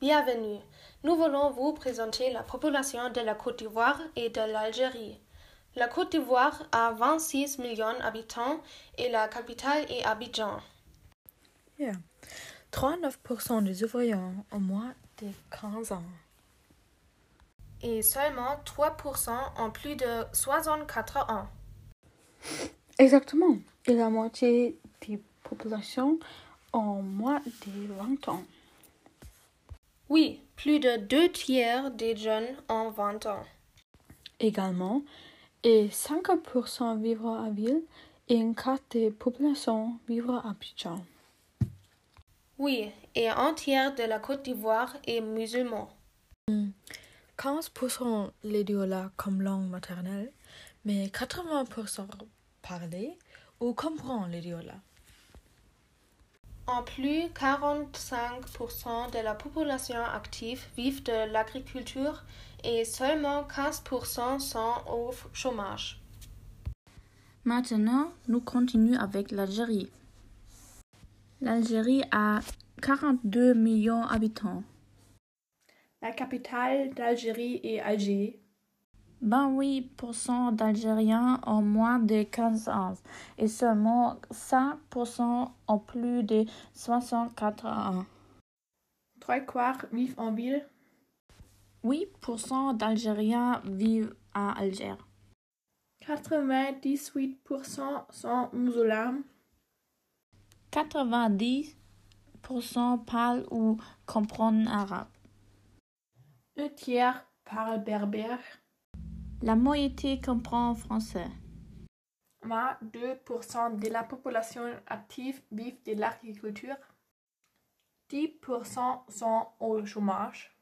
Bienvenue. Nous voulons vous présenter la population de la Côte d'Ivoire et de l'Algérie. La Côte d'Ivoire a 26 millions d'habitants et la capitale est Abidjan. Yeah. 39% des ouvriers ont moins de 15 ans. Et seulement 3% ont plus de 64 ans. Exactement. Et la moitié des populations ont moins de 20 ans. Oui, plus de deux tiers des jeunes ont 20 ans. Également, et 5% vivent à ville et un quart des populations vivent à Abidjan. Oui, et un tiers de la Côte d'Ivoire est musulman. 15% l'idiola comme langue maternelle, mais 80% parler ou comprend l'idiola. En plus, 45% de la population active vivent de l'agriculture et seulement 15% sont au chômage. Maintenant, nous continuons avec l'Algérie. L'Algérie a 42 millions d'habitants. La capitale d'Algérie est Alger. 28% d'Algériens ont moins de 15 ans et seulement 5% ont plus de 64 ans. Trois quarts vivent en ville. 8% d'Algériens vivent à Alger. 98% sont musulmans. 90% parlent ou comprennent arabe. Un tiers parlent berbère. La moitié comprend français. 22% de la population active vivent de l'agriculture. 10% sont au chômage.